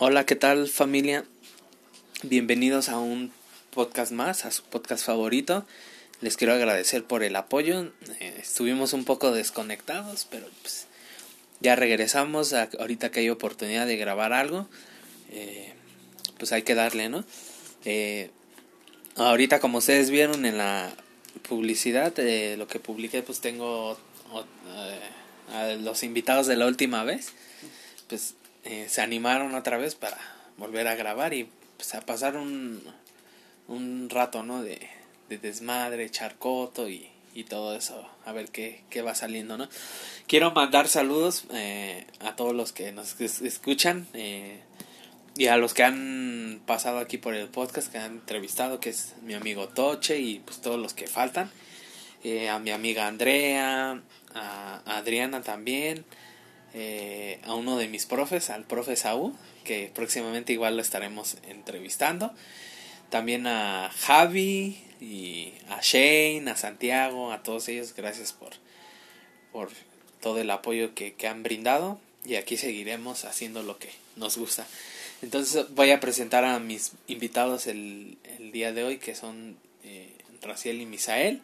Hola, ¿qué tal familia? Bienvenidos a un podcast más, a su podcast favorito. Les quiero agradecer por el apoyo. Eh, estuvimos un poco desconectados, pero pues ya regresamos. ahorita que hay oportunidad de grabar algo, eh, pues hay que darle, ¿no? Eh, ahorita como ustedes vieron en la publicidad, lo que publiqué, pues tengo a los invitados de la última vez. Pues se animaron otra vez para volver a grabar y pues, a pasar un, un rato, ¿no? De, de desmadre, charcoto y, y todo eso, a ver qué, qué va saliendo, ¿no? Quiero mandar saludos eh, a todos los que nos escuchan eh, y a los que han pasado aquí por el podcast, que han entrevistado, que es mi amigo Toche y pues todos los que faltan, eh, a mi amiga Andrea, a, Adriana también, a uno de mis profes, al profe Saúl, que próximamente igual lo estaremos entrevistando también a Javi y a Shane, a Santiago, a todos ellos, gracias por, por todo el apoyo que, que han brindado y aquí seguiremos haciendo lo que nos gusta. Entonces voy a presentar a mis invitados el, el día de hoy que son eh, y Misael.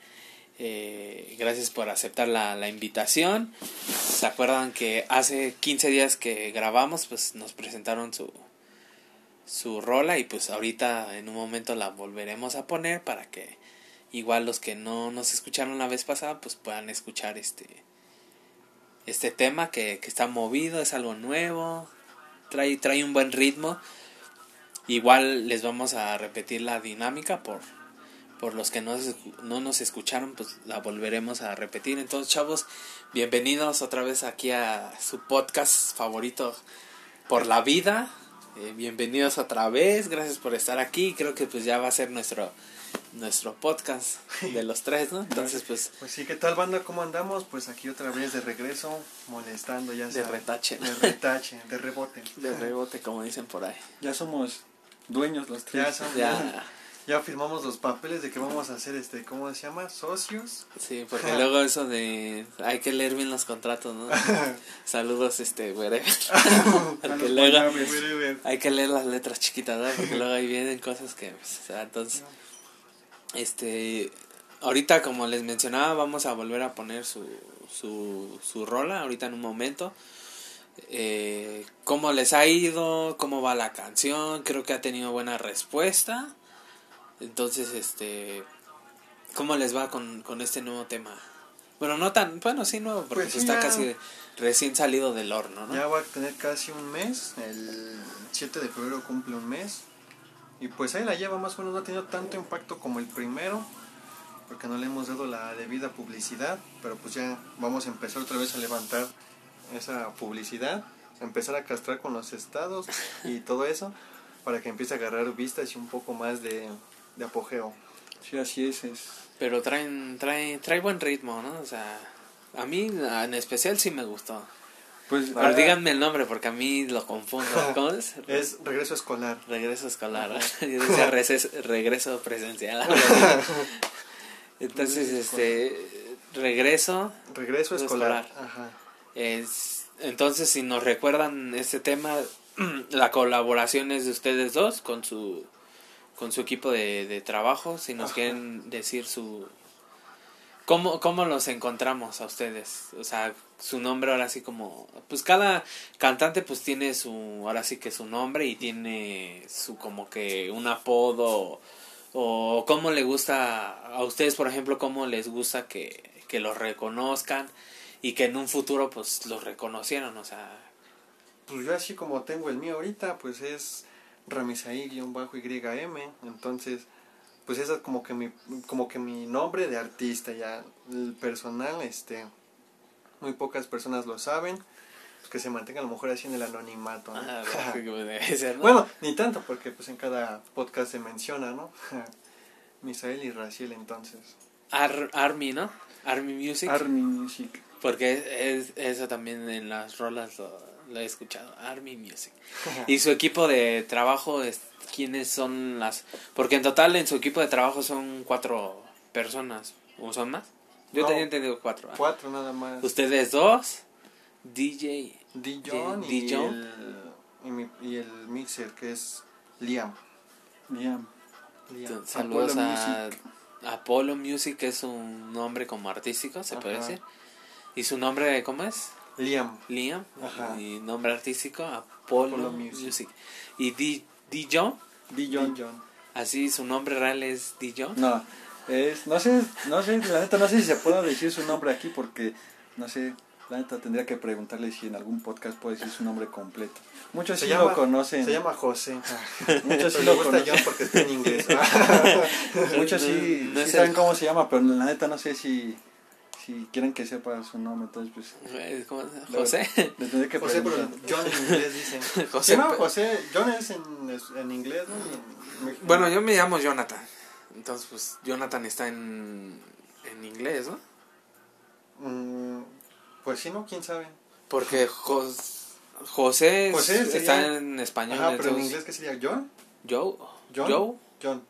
Eh, gracias por aceptar la, la, invitación. ¿Se acuerdan que hace 15 días que grabamos, pues nos presentaron su, su rola y pues ahorita en un momento la volveremos a poner para que igual los que no nos escucharon la vez pasada pues puedan escuchar este este tema que, que está movido, es algo nuevo, trae, trae un buen ritmo. Igual les vamos a repetir la dinámica por, por los que no, no nos escucharon, pues la volveremos a repetir. Entonces, chavos, bienvenidos otra vez aquí a su podcast favorito por la vida. Eh, bienvenidos otra vez, gracias por estar aquí. Creo que pues ya va a ser nuestro nuestro podcast de los tres, ¿no? Entonces pues pues sí, ¿qué tal banda? ¿Cómo andamos? Pues aquí otra vez de regreso, molestando ya de retache, de retache, de rebote, de rebote como dicen por ahí. Ya somos dueños los tres. Ya, somos, ya ya firmamos los papeles de que vamos a hacer este, ¿cómo se llama? Socios. Sí, porque luego eso de hay que leer bien los contratos, ¿no? Saludos este, güey. porque luego hay que leer las letras chiquitas, ¿no? Porque luego ahí vienen cosas que, pues, o sea, entonces este ahorita como les mencionaba, vamos a volver a poner su su su rola ahorita en un momento. Eh, cómo les ha ido, cómo va la canción, creo que ha tenido buena respuesta. Entonces, este, ¿cómo les va con, con este nuevo tema? Bueno, no tan, bueno, sí nuevo, porque pues está casi recién salido del horno, ¿no? Ya va a tener casi un mes, el 7 de febrero cumple un mes. Y pues ahí la lleva más o menos, no ha tenido tanto impacto como el primero, porque no le hemos dado la debida publicidad, pero pues ya vamos a empezar otra vez a levantar esa publicidad, a empezar a castrar con los estados y todo eso, para que empiece a agarrar vistas y un poco más de, de apogeo. Sí, así es, es. Pero traen, trae, trae buen ritmo, ¿no? O sea, a mí en especial sí me gustó. Pues, Pero díganme el nombre porque a mí lo confundo. ¿Cómo es? Es regreso escolar. Regreso escolar. Yo decía regreso presencial. Entonces, este, regreso. Regreso escolar. Ajá. Es, entonces, si nos recuerdan este tema, la colaboración es de ustedes dos con su con su equipo de, de trabajo, si nos quieren decir su... ¿Cómo, ¿Cómo los encontramos a ustedes? O sea, su nombre ahora sí como... Pues cada cantante pues tiene su... Ahora sí que su nombre y tiene su como que un apodo o cómo le gusta a ustedes, por ejemplo, cómo les gusta que, que los reconozcan y que en un futuro pues los reconocieron, o sea... Pues yo así como tengo el mío ahorita, pues es Ramisahí-YM, entonces pues ese es como que mi como que mi nombre de artista. Ya el personal este muy pocas personas lo saben. Pues que se mantenga a lo mejor así en el anonimato ah, bueno ni tanto porque pues en cada podcast se menciona no Misael y Raciel entonces. Ar Army no Army Music. Army Music. Porque es, eso también en las rolas lo he escuchado, Army Music. y su equipo de trabajo, es, ¿quiénes son las...? Porque en total en su equipo de trabajo son cuatro personas, ¿o son más? Yo tenía entendido cuatro. Cuatro nada más. Ustedes dos, DJ... Dijon y y, mi- y el mixer que es Liam. Liam. Liam. Saludos Apollo a Apollo Music, que es un nombre como artístico, se puede decir. ¿Y su nombre cómo es? Liam. Liam. Ajá. Y nombre artístico, Apollo, Apollo Music. Music. Y D. Dijon, Dijon. John. así su nombre real es Dijon. No, es, no sé, no sé, la neta no sé si se pueda decir su nombre aquí porque, no sé, la neta tendría que preguntarle si en algún podcast puede decir su nombre completo. Muchos Se sí llama- lo conocen, Se llama José. muchos sí lo gusta conocen, John porque está en inglés. muchos sí, No sí es saben cómo se llama, pero la neta no sé si, si quieren que sepa su nombre, entonces pues ¿cómo José. le que José, pero. John en inglés dicen. José llama Pe- José. John es en, es en inglés, ¿no? En. Bueno, yo me llamo Jonathan. Entonces, pues Jonathan está en, en inglés, ¿no? Mm, pues sí, ¿no? ¿Quién sabe? Porque Jos- José, José sería- está en español. Ajá, pero en inglés, ¿qué sería? ¿John? Joe. ¿John? Joe. John.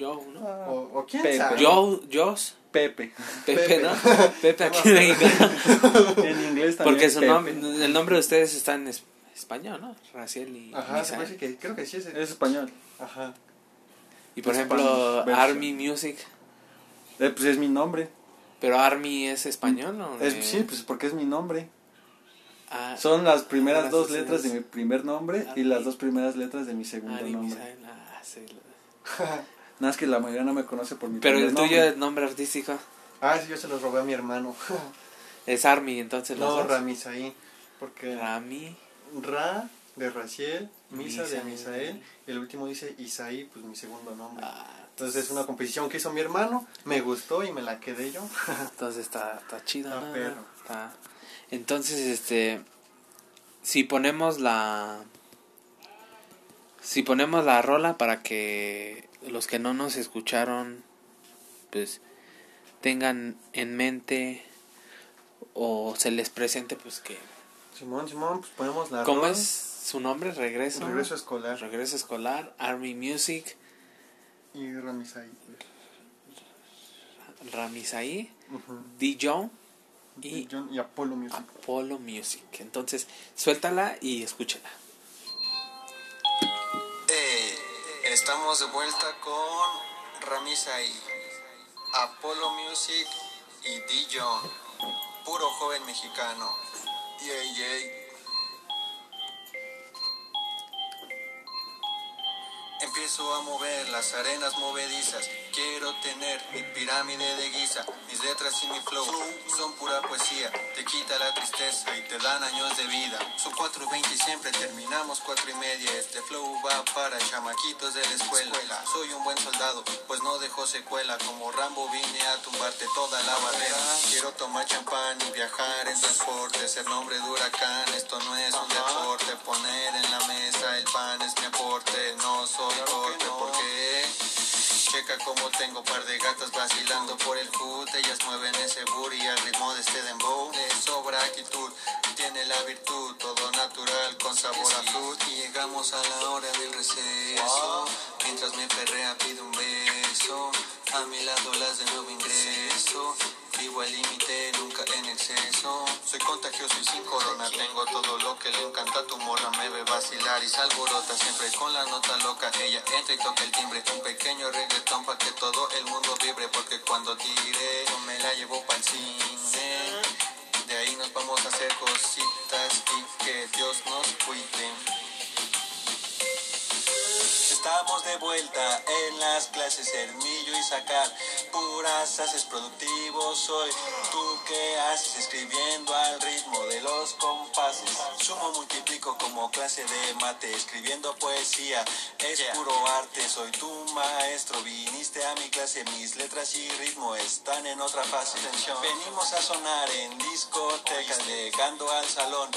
Joe, ¿no? Ah, O, o quién Pepe. sabe. Joe, Jos, Pepe, Pepe, Pepe. ¿no? Pepe aquí en México. en inglés también. Porque su nombre, el nombre de ustedes está en es- español, ¿no? Raciel y Ajá, se parece que creo que sí es. el- Es español. Ajá. Y por Spanish ejemplo. Army Music. Eh, pues es mi nombre. Pero Army es español, ¿no? Es, sí, pues porque es mi nombre. Ah, Son las primeras Gracias, dos letras de es- mi primer nombre y las dos primeras letras de mi segundo Army nombre. Ah, sí. Nada más que la mayoría no me conoce por mi Pero el tuyo, nombre. el nombre artístico, Ah, sí, yo se los robé a mi hermano. es Army, entonces los no, dos. Ramisaí. Porque Rami. Ra de Raciel, Misa de Misael. Misael. Y el último dice Isaí, pues mi segundo nombre. Ah, Entonces es una composición que hizo mi hermano. Me gustó y me la quedé yo. entonces está, está chido, Está ¿no? perro. Está- Entonces, este, si ponemos la, si ponemos la rola para que los que no nos escucharon, pues, tengan en mente o se les presente, pues que, Simón, Simón, pues ponemos la ¿cómo rola. es su nombre? Regreso. Regreso escolar. Regreso escolar, Army Music, Y Ramisaí. Ramisaí, Ujú. Dijon y John y Apollo Music. Apollo Music. Entonces, suéltala y escúchala. Estamos de vuelta con Ramisai, Apollo Music y Dijon, puro joven mexicano. Yay, yay. Empiezo a mover las arenas movedizas. Quiero tener mi pirámide de guisa. Mis letras y mi flow son pura poesía. Te quita la tristeza y te dan años de vida. Son 4.20 y siempre terminamos 4 y media. Este flow va para chamaquitos de la escuela. Soy un buen soldado, pues no dejo secuela. Como Rambo vine a tumbarte toda la barrera. Quiero tomar champán y viajar en transporte. Ser nombre de huracán, esto no es un deporte. Poner en la mesa el pan es mi aporte. No soy corte porque checa como tengo par de gatas vacilando por el hood. Ellas mueven ese booty al ritmo de este dembow. De sobra actitud, tiene la virtud, todo natural con sabor a fruit. Y llegamos a la hora del receso. Mientras me perrea pide un beso. A mi lado las de nuevo ingreso. Vivo al límite, nunca en exceso. Soy contagioso y sin corona. Tengo todo lo que le encanta tu morra. Me ve vacilar y se alborota siempre con la nota loca. Ella entra y toca el timbre. Un pequeño reggaetón pa' que todo el mundo vibre. Porque cuando tire, yo me la llevo pa'l cine. De ahí nos vamos a hacer cositas y que Dios nos cuide. Estamos de vuelta en las clases Hermillo y sacar puras haces productivos soy. Tú que haces escribiendo al ritmo de los compases. Sumo multiplico como clase de mate escribiendo poesía. Es puro arte soy tu maestro. Viniste a mi clase mis letras y ritmo están en otra fase. Venimos a sonar en discotecas llegando al salón.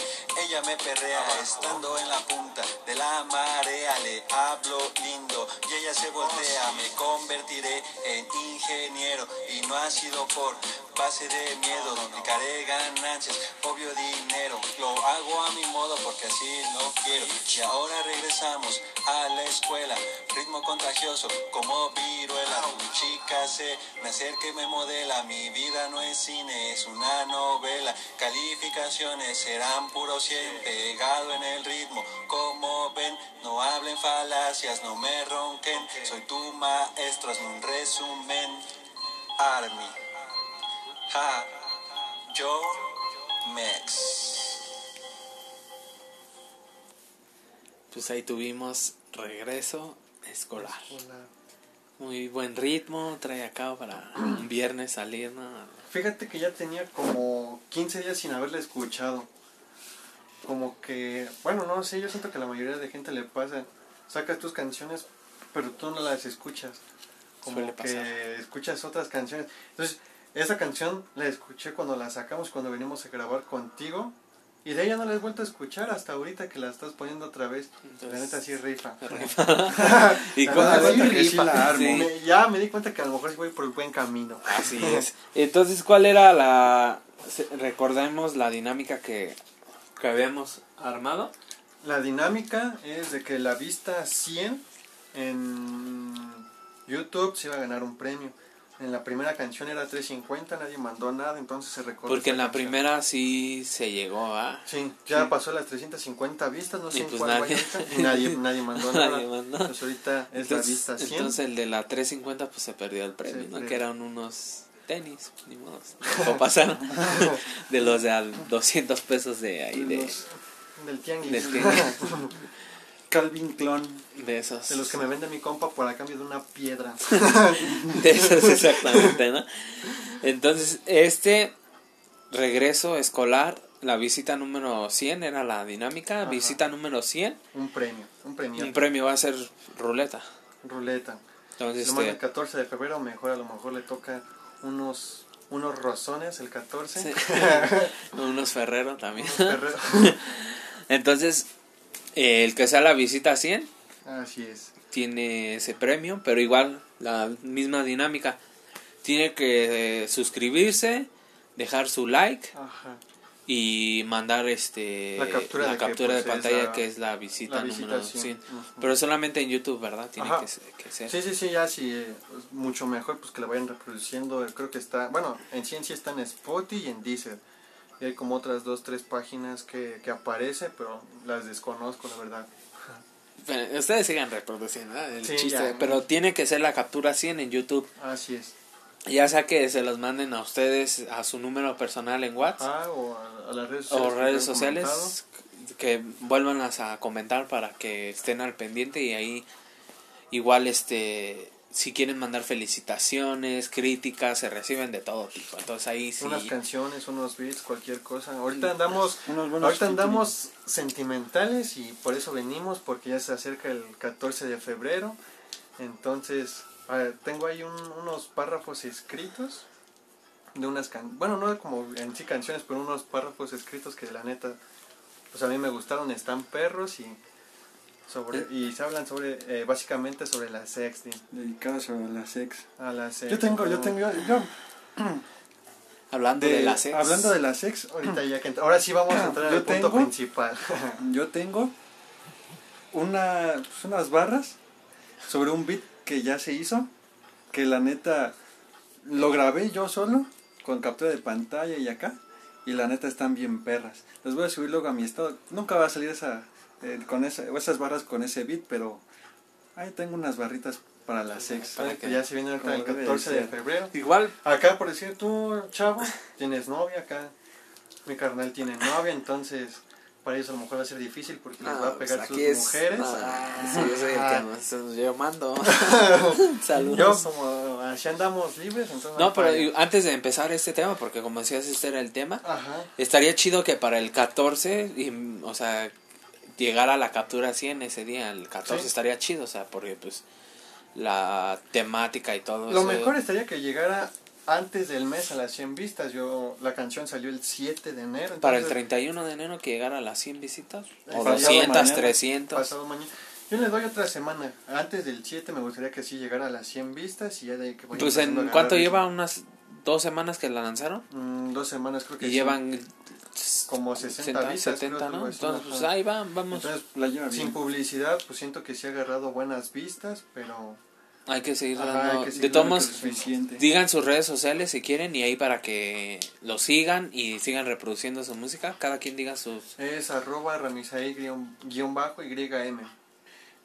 Ella me perrea estando en la punta de la marea. Le hablo y ella se voltea me convertiré en ingeniero. Y no ha sido por base de miedo duplicaré ganancias obvio dinero lo hago a mi modo porque así no quiero y ahora regresamos a la escuela ritmo contagioso como viruela chica se me acerca y me modela mi vida no es cine es una novela calificaciones serán puro 100 pegado en el ritmo como gracias, no me ronquen. Soy tu maestro, hazme un resumen. Army. Ja. Yo. Mex. Pues ahí tuvimos regreso escolar. Muy buen ritmo, trae acá para un viernes salir, ¿no? Fíjate que ya tenía como 15 días sin haberla escuchado. Como que, bueno, no sé, yo siento que a la mayoría de gente le pasa. Sacas tus canciones, pero tú no las escuchas. Como Suele pasar. que escuchas otras canciones. Entonces, esa canción la escuché cuando la sacamos, cuando venimos a grabar contigo. Y de ella no la he vuelto a escuchar hasta ahorita que la estás poniendo otra vez. la neta sí rifa. y con sí sí rifa. la armo. Sí. Me- ya me di cuenta que a lo mejor sí voy por el buen camino. Así es. Entonces, ¿cuál era la... Recordemos la dinámica que, que habíamos armado? La dinámica es de que la vista 100 en YouTube se iba a ganar un premio. En la primera canción era 350, nadie mandó nada, entonces se recordó. Porque en la canción. primera sí se llegó a... Sí, ya pasó las 350 vistas, no sé Y en pues cuál nadie- vaya y nadie, nadie mandó nada. Nadie mandó. Entonces ahorita es Entonces, la vista 100. entonces el de la 350 pues se perdió el premio, Se ¿no? Que eran unos tenis, ni modo. O pasaron de los de a 200 pesos de ahí, de, Los- del tianguis. del tianguis. Calvin Clon. de esos. De los que me vende mi compa por a cambio de una piedra. De esos exactamente, ¿no? Entonces, este regreso escolar, la visita número 100 era la dinámica, Ajá. visita número 100, un premio, un premio. un premio va a ser ruleta. Ruleta. Entonces, Lo manda el este, 14 de febrero, mejor a lo mejor le toca unos unos rozones el 14. Sí. unos Ferrero también. Unos Ferrero. Entonces, el que sea la visita 100 Así es. tiene ese premio, pero igual la misma dinámica. Tiene que eh, suscribirse, dejar su like Ajá. y mandar este La captura de que, captura de pues, es pantalla la- que es la visita, la número 100. 100. Ujú. Pero solamente en YouTube, ¿verdad? Tiene que, que ser. Sí, sí, sí, ya sí, eh, pues, mucho mejor pues que la vayan reproduciendo. Creo que está, bueno, en ciencia está en Spotify y en Deezer. Y hay como otras dos, tres páginas que, que aparece, pero las desconozco, la verdad. Pero ustedes sigan reproduciendo ¿verdad? el Sí, chiste, ya. pero tiene que ser la captura 100 en YouTube. Así es. Ya sea que se los manden a ustedes a su número personal en WhatsApp Ah, o a, a las redes sociales. que redes habían sociales comentado. que vuelvan a comentar para que estén al pendiente y ahí igual este si quieren mandar felicitaciones, críticas, se reciben de todo tipo. Entonces ahí sí Unas canciones, unos beats, cualquier cosa. Ahorita andamos, Unos buenos ahorita andamos sentimentales y por eso venimos, porque ya se acerca el 14 de febrero. Entonces, ah, tengo ahí un- unos párrafos escritos de unas can bueno, no como en sí canciones, pero unos párrafos escritos que la neta, pues a mí me gustaron, están perros y sobre y se hablan sobre eh, básicamente sobre la sexting, Dedicados a la sex. a la Yo sexting. tengo, yo tengo, yo, yo- hablando de, la sex. hablando de la sex, Ahorita ya que ahora sí vamos a entrar Yo al punto tengo- principal. yo tengo una, pues, unas barras sobre un beat que ya se hizo, que la neta lo grabé yo solo, con captura de pantalla y acá, y la neta están bien perras. Los voy a subir luego a mi estado. Nunca va a salir esa, eh, con esa, esas barras con ese beat, pero ahí tengo unas barritas para la sex. Para que- ya se viene ahorita el como debe de 14 de ser. febrero. Igual Acá, por decir, tú, chavo, tienes novia acá. Mi carnal tiene novia, entonces para ellos a lo mejor va a ser difícil porque les va a pegar sus pues aquí es- mujeres. Ah, sí, yo soy el Ah. que más- yo mando. Saludos. Yo, como así andamos libres, entonces. No, pero antes de empezar este tema, porque como decías, este era el tema, Ajá. estaría chido que para el 14, y, o sea, llegar a la captura 100 ese día, el 14 Sí. estaría chido, o sea, porque pues la temática y todo Lo eso- mejor estaría que llegara antes del mes a las 100 vistas. Yo La canción salió el 7 de enero. Para el entonces, 31 de enero que llegara a las 100 visitas, o Pasado 200, mañana. 300. Pasado mañana. Yo le doy otra semana. Antes del 7 me gustaría que sí llegara a las 100 vistas y ya de ahí que vaya Pues en cuánto lleva unas dos semanas que la lanzaron Mm, dos semanas creo que y sí. llevan como 60 60, vistas. 70, creo, ¿no? Entonces, pues ajá. ahí va, vamos. Entonces, La lleva sin bien. publicidad, pues siento que sí ha agarrado buenas vistas, pero Hay que seguir Ajá, dando. hay que seguir de todos digan sus redes sociales si quieren y ahí para que lo sigan y sigan reproduciendo su música. Cada quien diga sus. es arroba ramisaí guion, guion bajo YM.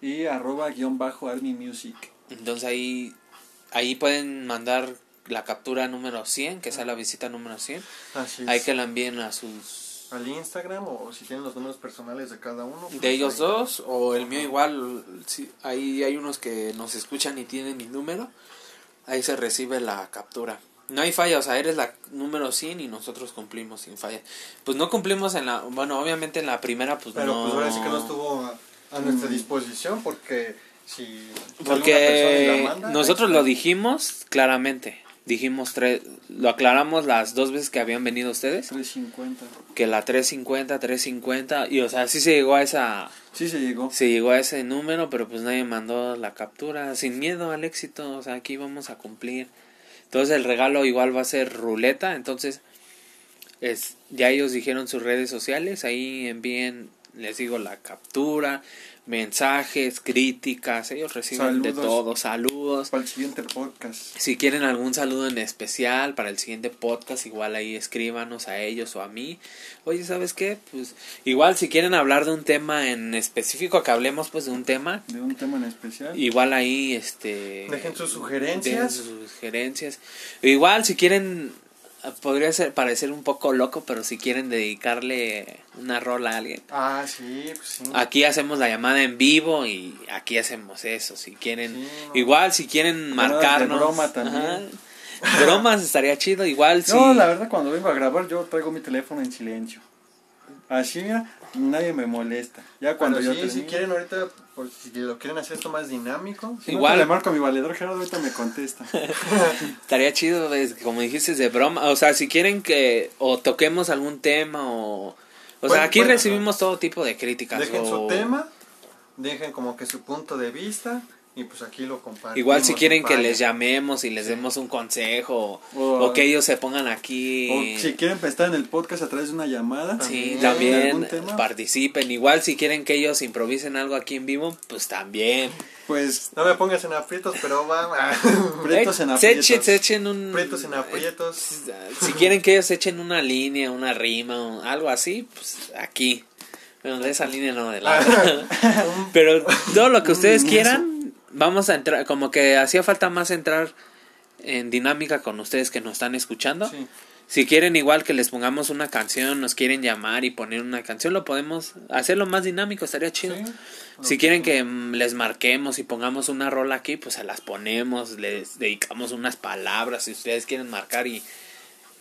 y arroba guion bajo Army Music. Entonces ahí, ahí pueden mandar la captura número 100, que sea la visita número 100. Así es. Hay que la envíen a sus... Al Instagram o si tienen los números personales de cada uno. pues De ellos ahí. dos, o el mío igual, sí, ahí hay unos que nos escuchan y tienen mi número, ahí se recibe la captura. No hay falla, o sea, eres la número 100 y nosotros cumplimos sin falla. Pues no cumplimos en la, bueno, obviamente en la primera, pues Pero no. pues ahora sí que no estuvo a, a nuestra disposición porque si Porque la manda, nosotros lo dijimos claramente, dijimos tres, lo aclaramos las dos veces que habían venido ustedes, 350. que la 350, 350, y o sea, sí se llegó a esa, Sí se llegó. se llegó a ese número, pero pues nadie mandó la captura, sin miedo al éxito, o sea, aquí vamos a cumplir. Entonces el regalo igual va a ser ruleta, entonces es ya ellos dijeron sus redes sociales, ahí envíen, les digo la captura, mensajes, críticas, ellos reciben de todo, saludos. Para el siguiente podcast. Si quieren algún saludo en especial para el siguiente podcast, igual ahí escríbanos a ellos o a mí. Oye, ¿sabes qué? Pues igual si quieren hablar de un tema en específico, que hablemos pues de un tema, De un tema en especial. igual ahí este Dejen sus sugerencias. dejen sus sugerencias. Igual si quieren podría ser parecer un poco loco, pero si quieren dedicarle una rola a alguien, Ah, sí, pues sí. Aquí hacemos la llamada en vivo y aquí hacemos eso. Si quieren, Sí, no. igual si quieren marcarnos. broma también. Ajá. Bromas estaría chido. Igual si. No, la verdad, cuando vengo a grabar, yo traigo mi teléfono en silencio. Así, mira, nadie me molesta. Ya cuando yo sí, si quieren ahorita, por si lo quieren hacer esto más dinámico, Si no, Igual- le marco a mi valedor Gerardo, ahorita me contesta. Estaría chido, como dijiste, de broma. O sea, si quieren que o toquemos algún tema o. O Bueno, sea, aquí bueno, recibimos todo tipo de críticas. dejen o- su tema, dejen como que su punto de vista y pues aquí lo compartimos. Igual si quieren que les llamemos y les demos un consejo o, que ellos se pongan aquí. O si quieren estar en el podcast a través de una llamada. Sí, También. también ¿Algún tema? participen. Igual si quieren que ellos improvisen algo aquí en vivo, pues también. Pues, No me pongas en aprietos, pero va. Prietos en Eh, se aprietos. echen, se echen un... Prietos en aprietos. Si quieren que ellos echen una línea, una rima o algo así, pues aquí. Bueno, de esa línea no, de la Pero todo lo que ustedes quieran, vamos a entrar, como que hacía falta más entrar en dinámica con ustedes que nos están escuchando. Sí. Si quieren igual que les pongamos una canción, nos quieren llamar y poner una canción, lo podemos hacerlo más dinámico, estaría chido. Sí. Si quieren que mm, les marquemos y pongamos una rola aquí, pues se las ponemos, les dedicamos unas palabras. Si ustedes quieren marcar y,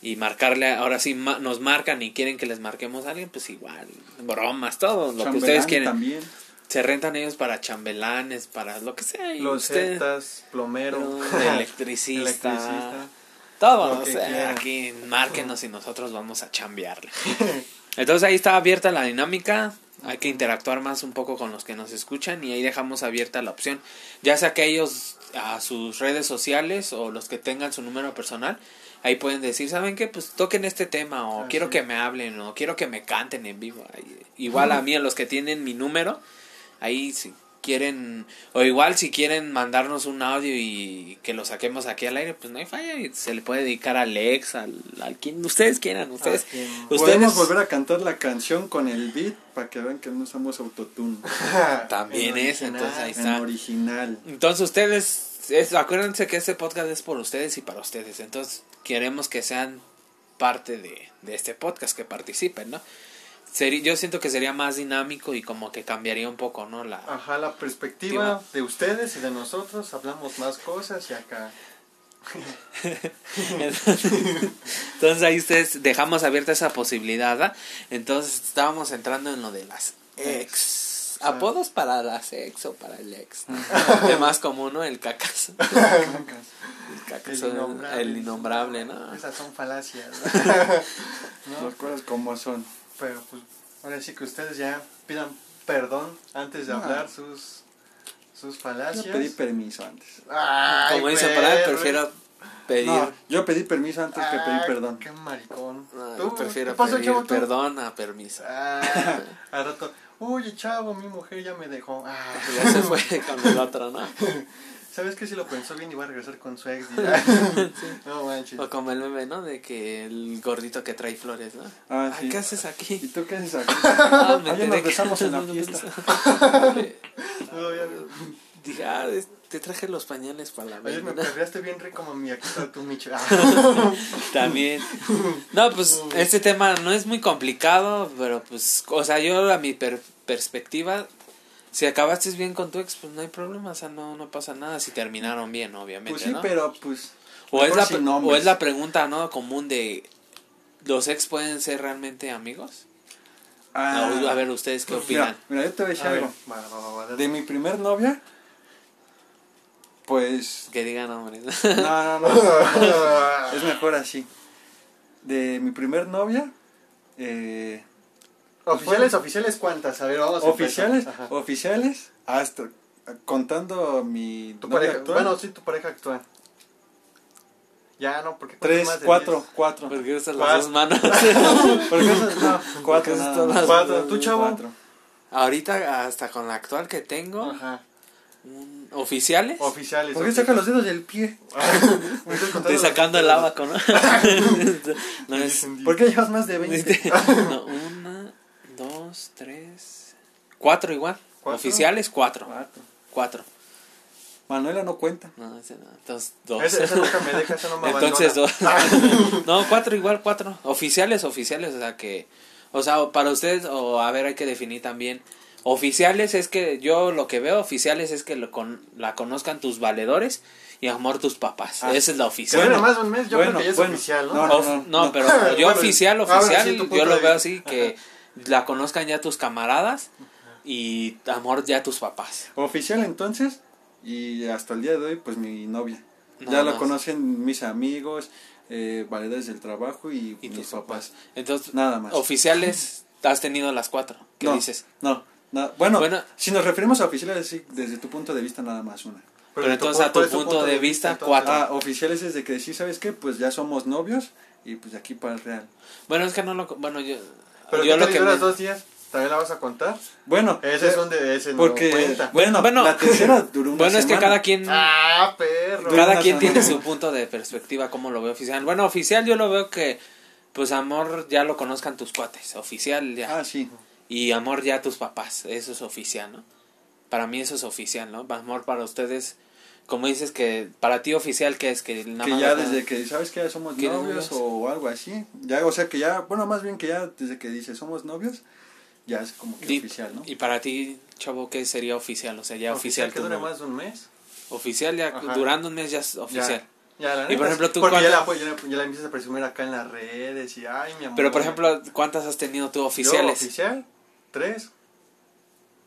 y marcarle, ahora sí ma- nos marcan y quieren que les marquemos a alguien, pues igual, bromas, todo lo que ustedes quieren. También. Se rentan ellos para chambelanes, para lo que sea. y Los usted- zetas, plomero, electricista, electricista. todo, o sea, aquí márquenos y nosotros vamos a chambearle. Entonces ahí está abierta la dinámica, hay que interactuar más un poco con los que nos escuchan y ahí dejamos abierta la opción, ya sea que ellos a sus redes sociales o los que tengan su número personal, ahí pueden decir, ¿saben qué? Pues toquen este tema o Así quiero que me hablen o quiero que me canten en vivo. Igual a mí, a los que tienen mi número, ahí si quieren, o igual si quieren mandarnos un audio y que lo saquemos aquí al aire, pues no hay falla, y se le puede dedicar a Alex, al, al quien ustedes quieran, ustedes, Podemos volver a cantar la canción con el beat para que vean que no usamos autotune. también En es, entonces ahí En está. original. Entonces ustedes, es- acuérdense que este podcast es por ustedes y para ustedes, entonces queremos que sean parte de, de este podcast, que participen, ¿no? Seri- yo siento que sería más dinámico y como que cambiaría un poco, ¿no? La, Ajá, la perspectiva de ustedes y de nosotros, hablamos más cosas y acá. Entonces ahí ustedes dejamos abierta esa posibilidad, ¿verdad? Entonces estábamos entrando en lo de las ex. Apodos para las ex o para el ex. ¿no? De más común, ¿no? El cacas. El cacas, El innombrable. el innombrable, ¿no? Esas son falacias. Las ¿no? cosas como son. Pero pues ahora sí que ustedes ya pidan perdón antes de No. hablar sus sus Yo falacias. pedí permiso antes. Ay, Como dice para perro. prefiero pedir. No, yo pedí permiso antes que pedir Ay, perdón. Qué maricón. No, ¿Tú? yo prefiero ¿Qué pasó, pedir chavo, perdón a permiso. Ah, al rato, oye chavo, mi mujer ya me dejó. Ah, Ya se fue con el otro, ¿no? ¿Sabes qué? Si lo pensó bien y va a regresar con su ex. dirá. No manches. O como el meme, ¿no? De que el gordito que trae flores, ¿no? Ah, Ay, sí. ¿Qué haces ¿Y aquí? tú qué haces aquí? Ah, me Ayer nos que- besamos en la fiesta. Todavía. dije, ah, te traje los pañales para la Ayer me perreaste bien rico, mami. Aquí está tu micho. Ah. También. No, pues este tema no es muy complicado, pero pues, o sea, yo a mi per- perspectiva, si acabaste bien con tu ex, pues no hay problema, o sea, no, no pasa nada si terminaron bien, obviamente, Pues sí, ¿no? pero pues. o, es la, o es la pregunta, ¿no? Común de, ¿los ex pueden ser realmente amigos? Ah, a ver, ¿ustedes qué opinan? Mira, mira, yo te voy a decir A algo. va, va. De mi primer novia, pues. Que digan nombres. No, no, no. es mejor así. De mi primer novia, eh, Oficiales, oficiales, ¿cuántas? A ver, vamos a oficiales, oficiales, hasta contando mi Tu pareja, actual, bueno, sí, tu pareja actual. Ya, no, porque tres, cuatro, diez. cuatro. Porque usas las dos manos. Porque esas no, cuatro, nada más. Cuatro. ¿Tú, chavo? Cuatro. Ahorita, hasta con la actual que tengo, Ajá. un- ¿oficiales? Oficiales. ¿Por qué saca los dedos del pie? Me estoy sacando el abaco, ¿no? no es... ¿Por qué llevas más de 20? No, tres, cuatro igual. ¿Cuatro? Oficiales, cuatro. Cuatro. Cuatro. Manuela no cuenta. No, ese no. Entonces, dos. Ese, ese nunca me deja, ese no me Entonces, dos. no, cuatro igual, cuatro. Oficiales, oficiales, o sea que... O sea, para ustedes, o a ver, hay que definir también. Oficiales es que yo lo que veo oficiales es que lo con, la conozcan tus valedores y amor tus papás. Ah. Esa es la oficial. dura más un mes, yo Bueno, creo que ya es bueno. oficial, ¿no? No, no, Of- no, no, no. pero yo Bueno, oficial, oficial, sí, yo lo veo así, que la conozcan ya tus camaradas y amor ya tus papás. Oficial entonces, y hasta el día de hoy, pues mi novia. Nada ya la más. conocen mis amigos, eh, valedores del trabajo y, Y mis tus papás. Entonces, Nada más. oficiales, has tenido las cuatro. ¿Qué no, dices? No, no. Bueno, Bueno. si nos referimos a oficiales, sí, desde tu punto de vista, nada más una. Pero entonces, a tu ¿cuál es punto de vista, entonces? cuatro. Ah, oficiales es de que decir, ¿sabes qué? Pues ya somos novios y pues de aquí para el real. Bueno, es que no lo. Bueno, yo. Pero yo ¿qué lo que. me- dos días? ¿También la vas a contar? Bueno, Ese eh, es un de ese no porque, cuenta. bueno, Bueno. la tercera duró una Bueno, es que semana. cada quien. Ah, perro. Cada quien tiene semana. su punto de perspectiva, como lo ve oficial. Bueno, oficial yo lo veo que, pues amor ya lo conozcan tus cuates, oficial ya. Ah, sí. Y amor ya tus papás, eso es oficial, ¿no? Para mí eso es oficial, ¿no? Amor para ustedes, como dices que para ti oficial que es que nada que ya desde que sabes que ya somos ¿Que eres novios novios? o algo así ya o sea que ya bueno más bien que ya desde que dice somos novios ya es como que y, oficial no y para ti, chavo, ¿qué sería oficial? O sea, ya oficial, que tu dure más de un mes. Oficial ya Ajá. durando un mes ya es oficial. Ya, la Y, neta, por ejemplo, tú Porque ya la, pues, ya, la- ya la empiezas a presumir acá en las redes y ay, mi amor. Pero por ejemplo, ¿cuántas has tenido tú Yo, oficiales? oficial, tres.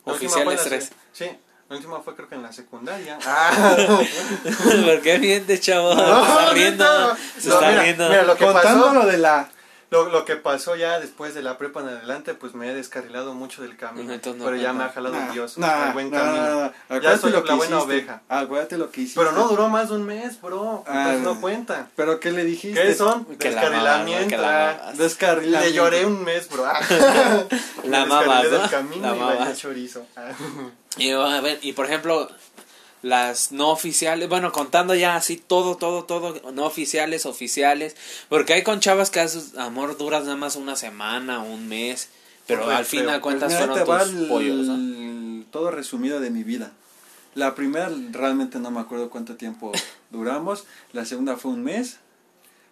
Oficiales, tres. se- Sí, la última fue creo que en la secundaria. Ah. ¿Por qué mientes, chavo? se No, está riendo. Se No, está mira, riendo. mira, lo que contando pasó, lo de la lo, lo que pasó ya después de la prepa en adelante, pues me he descarrilado mucho del camino. No pero ya me ha jalado Nah, Dios nah, al buen camino. nah, nah. Ya Acuérdate soy lo que la buena hiciste. oveja. acuérdate lo que hiciste Pero no duró más de un mes, bro. Ah, Entonces no cuenta. pero qué le dijiste ¿Qué son? Que la Descarrilamiento. que la mamás. descarrilamiento Le lloré un mes, bro. La camino La y bailé mamás. chorizo. Ah. Y, a ver, y por ejemplo, las no oficiales, bueno, contando ya así todo, todo, todo, no oficiales, oficiales, porque hay con chavas que haces amor duras nada más una semana, un mes, pero al fin pero, de cuentas Pues mira, fueron tus va el- pollos, ¿no? todo resumido de mi vida la primera realmente no me acuerdo cuánto tiempo duramos la segunda fue un mes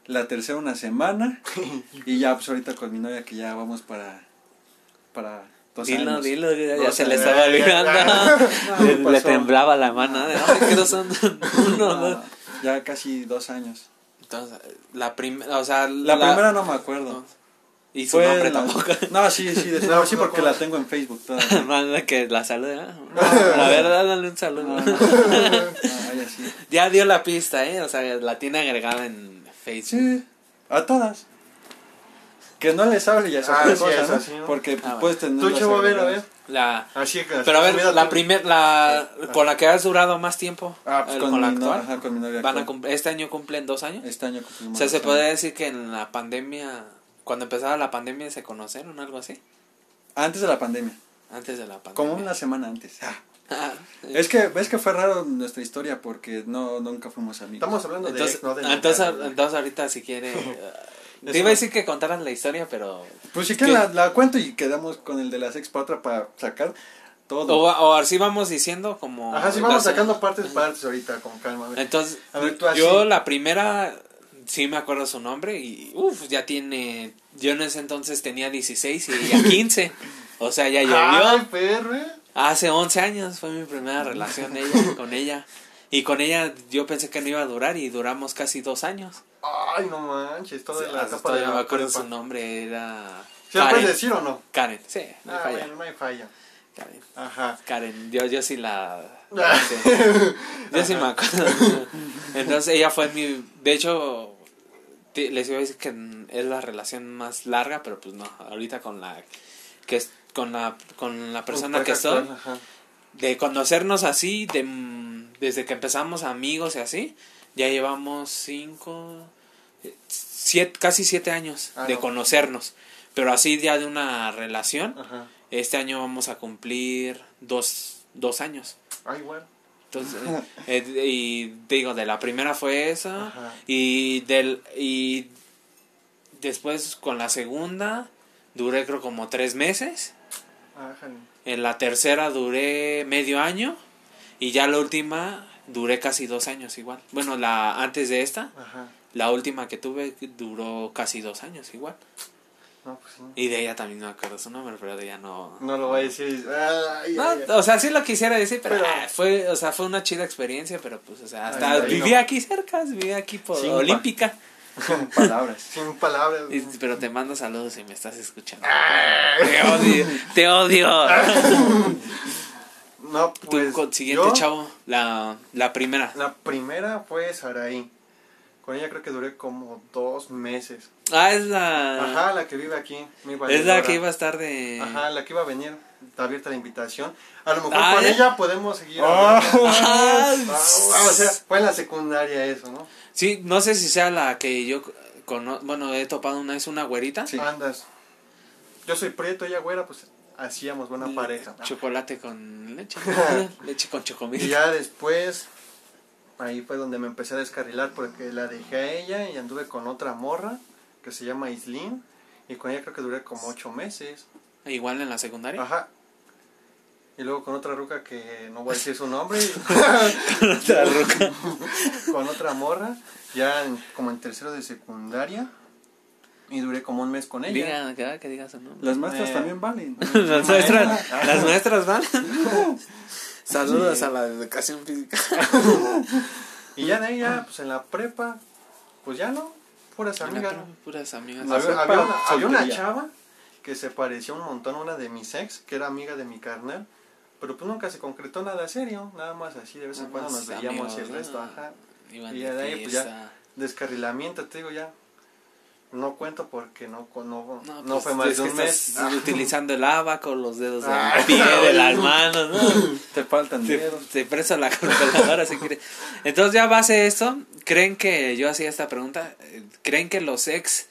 la tercera una semana y ya pues ahorita con mi novia que ya vamos para para dos Dilo, años. dilo, ya No, se le estaba ya, ya, olvidando. No, le, temblaba la mano. ¿eh? Ay, que no son uno, No, ya casi dos años Entonces, la primera, o sea, la, primera no me acuerdo no. Y su Fue nombre la- tampoco. no sí sí de- No, sí no, porque la tengo en Facebook todavía Manda que la salude. ¿eh? La verdad, dale un saludo. No, no. Ah, ya sí. Ya dio la pista, ¿eh? O sea, la tiene agregada en Facebook. Sí, a todas. Que no les hable ya es Ah, otra sí, cosa, es ¿no? así, ¿no? Porque Ah, puedes tener. Tú, chavo, a ver, a ver. La... Así que. Pero a ver, la tú. primer, la con la que has durado más tiempo, Ah, pues eh, con, con la mi actual, ajá, con mi novia van a actual. cum- este año cumplen dos años. Este año O cumplimos sea, se podría decir que en la pandemia, cuando empezaba la pandemia, se conocieron, algo así, Antes de la pandemia. antes de la pandemia. Como una semana antes. Ah, Es que, ves que fue raro nuestra historia porque no nunca fuimos amigos. Estamos hablando de. entonces, ex, no de entonces, entonces ahorita si quiere, te iba a decir que contaras la historia, pero Pues si que la, la cuento y quedamos con el de la sex para otra para sacar. todo. O, o así vamos diciendo como... Ajá, sí, vamos las- sacando partes, partes ahorita, con calma. Entonces, A ver, tú así. yo la primera, sí me acuerdo su nombre y, uff, ya tiene, yo en ese entonces tenía 16 y ella 15. o sea, ya llovió. perro, eh. Hace 11 años fue mi primera relación ella, con ella. Y con ella yo pensé que no iba a durar y duramos casi dos años. Ay, no manches, toda la Ah, etapa de todavía la me acuerdo prepa. su nombre, era... ¿Sí lo puedes decir o no? Karen, sí, no hay Ah, falla. bueno, no hay falla. Karen. Ajá. Karen, yo, yo sí la... sí. Yo sí me acuerdo. Entonces ella fue mi... De hecho, les iba a decir que es la relación más larga, pero pues no. Ahorita con la... que es con la, con la persona que estoy. de conocernos así, de, desde que empezamos amigos y así, ya llevamos cinco, siete, casi siete años Ah, de no. conocernos. Pero así ya de una relación, Ajá. este año vamos a cumplir dos, dos años. Ay, bueno. Entonces, eh, y digo, de la primera fue esa, Ajá. y del, y después con la segunda, duré creo como tres meses. Ájale. En la tercera duré medio año y ya la última duré casi dos años igual. Bueno, la antes de esta, Ajá. la última que tuve duró casi dos años igual. No, pues sí. Y de ella también no me acuerdo su nombre, pero de ella no... No lo voy a decir. Ay, No, ay, ay. o sea, sí lo quisiera decir, pero, Pero- ah, fue, o sea, fue una chida experiencia, pero pues, o sea, hasta Ay, ay, viví no. aquí cerca, viví aquí por Sin pa- Olímpica. Sin palabras. Sin palabras. Y- pero te mando saludos si me estás escuchando. Te odio, te odio. No, Tu pues. con- siguiente yo, chavo, la, la primera. La primera fue Saraí. Con ella creo que duré como dos meses. Ah, es la. Ajá, la que vive aquí. Mi es la que iba a estar de. Ajá, la que iba a venir. Está abierta la invitación. A lo mejor Ah, con ¿ya? ella podemos seguir. Ah. Ah, Ah, o sea, fue en la secundaria eso, ¿no? Sí, no sé si sea la que yo. cono- bueno, he topado una, es una güerita. Sí. Andas. Yo soy prieto, ella güera, pues hacíamos buena pareja. Chocolate con leche. leche con chocomil. Y ya después, ahí fue donde me empecé a descarrilar porque la dejé a ella y anduve con otra morra que se llama Islin. Y con ella creo que duré como ocho meses. Igual en la secundaria. Ajá. Y luego con otra ruca que no voy a decir su nombre. Otra ruca. con otra morra, ya en- como en tercero de secundaria. Y duré como un mes con ella. Diga, que. Las maestras Eh. también valen. Las nuestras, las nuestras van. Saludos a la educación física. Y ya de ahí, ya, pues en la prepa, pues ya no, puras amigas. Puras amigas. Había, una, había una soltería. chava que se parecía un montón a una de mis ex, que era amiga de mi carnal, pero pues nunca se concretó nada serio, nada más así, de vez en cuando nos veíamos y el amigos, resto, ajá. Y de de ahí, pues, ya. Descarrilamiento, te digo ya. No cuento porque no, no, no, pues, fue más de un mes. utilizando el abaco, los dedos del Ah. pie, de las manos, ¿no? Te faltan Te, dedos. te preso la calculadora si quieres. Entonces, ya base de esto, ¿creen que, yo hacía esta pregunta, eh, ¿creen que los ex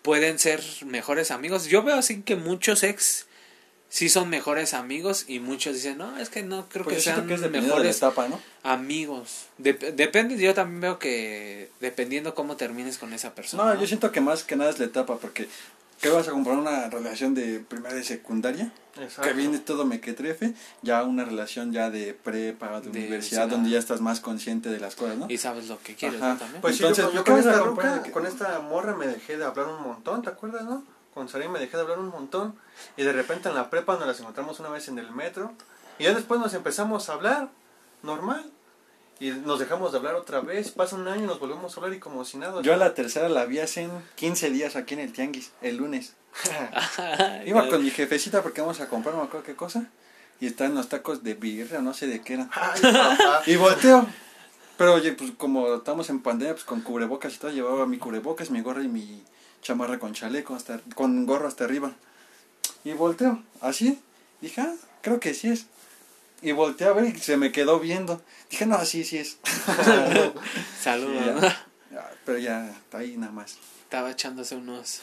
pueden ser mejores amigos? Yo veo así que muchos ex sí son mejores amigos y muchos dicen, no, es que no creo Pues que sean que es dependiendo de la mejores etapa, ¿no? amigos. Dep- depende, yo también veo que dependiendo cómo termines con esa persona. No, yo siento que más que nada es la etapa, porque ¿qué vas a comprar una relación de primaria y secundaria? Exacto. Que viene todo mequetrefe, ya una relación ya de prepa, de, De universidad, donde ya estás más consciente de las cosas, ¿no? Y sabes lo que quieres. ¿no? También. Pues sí, Entonces, yo, yo ¿qué con esta ruca, con esta morra me dejé de hablar un montón, ¿te acuerdas, no? Con Saray me dejé de hablar un montón y de repente en la prepa nos las encontramos una vez en el metro y ya después nos empezamos a hablar, normal. Y nos dejamos de hablar otra vez, pasa un año y nos volvemos a hablar y como si nada. Yo a la tercera la vi hace 15 días aquí en el Tianguis, el lunes. Iba con mi jefecita porque vamos a comprar no me acuerdo qué cosa. Y estaban los tacos de birria, no sé de qué eran. Ay, papá. Y volteo. Pero oye, pues como estamos en pandemia, pues con cubrebocas y todo, llevaba mi cubrebocas, mi gorra y mi chamarra con chaleco, hasta, con gorro hasta arriba. Y volteo, así. Dije, ah, creo que sí es. Y volteé a ver y se me quedó viendo. Dije, no, sí, sí es. Saludos. Sí, ya. Pero ya, está ahí nada más. Estaba echándose unos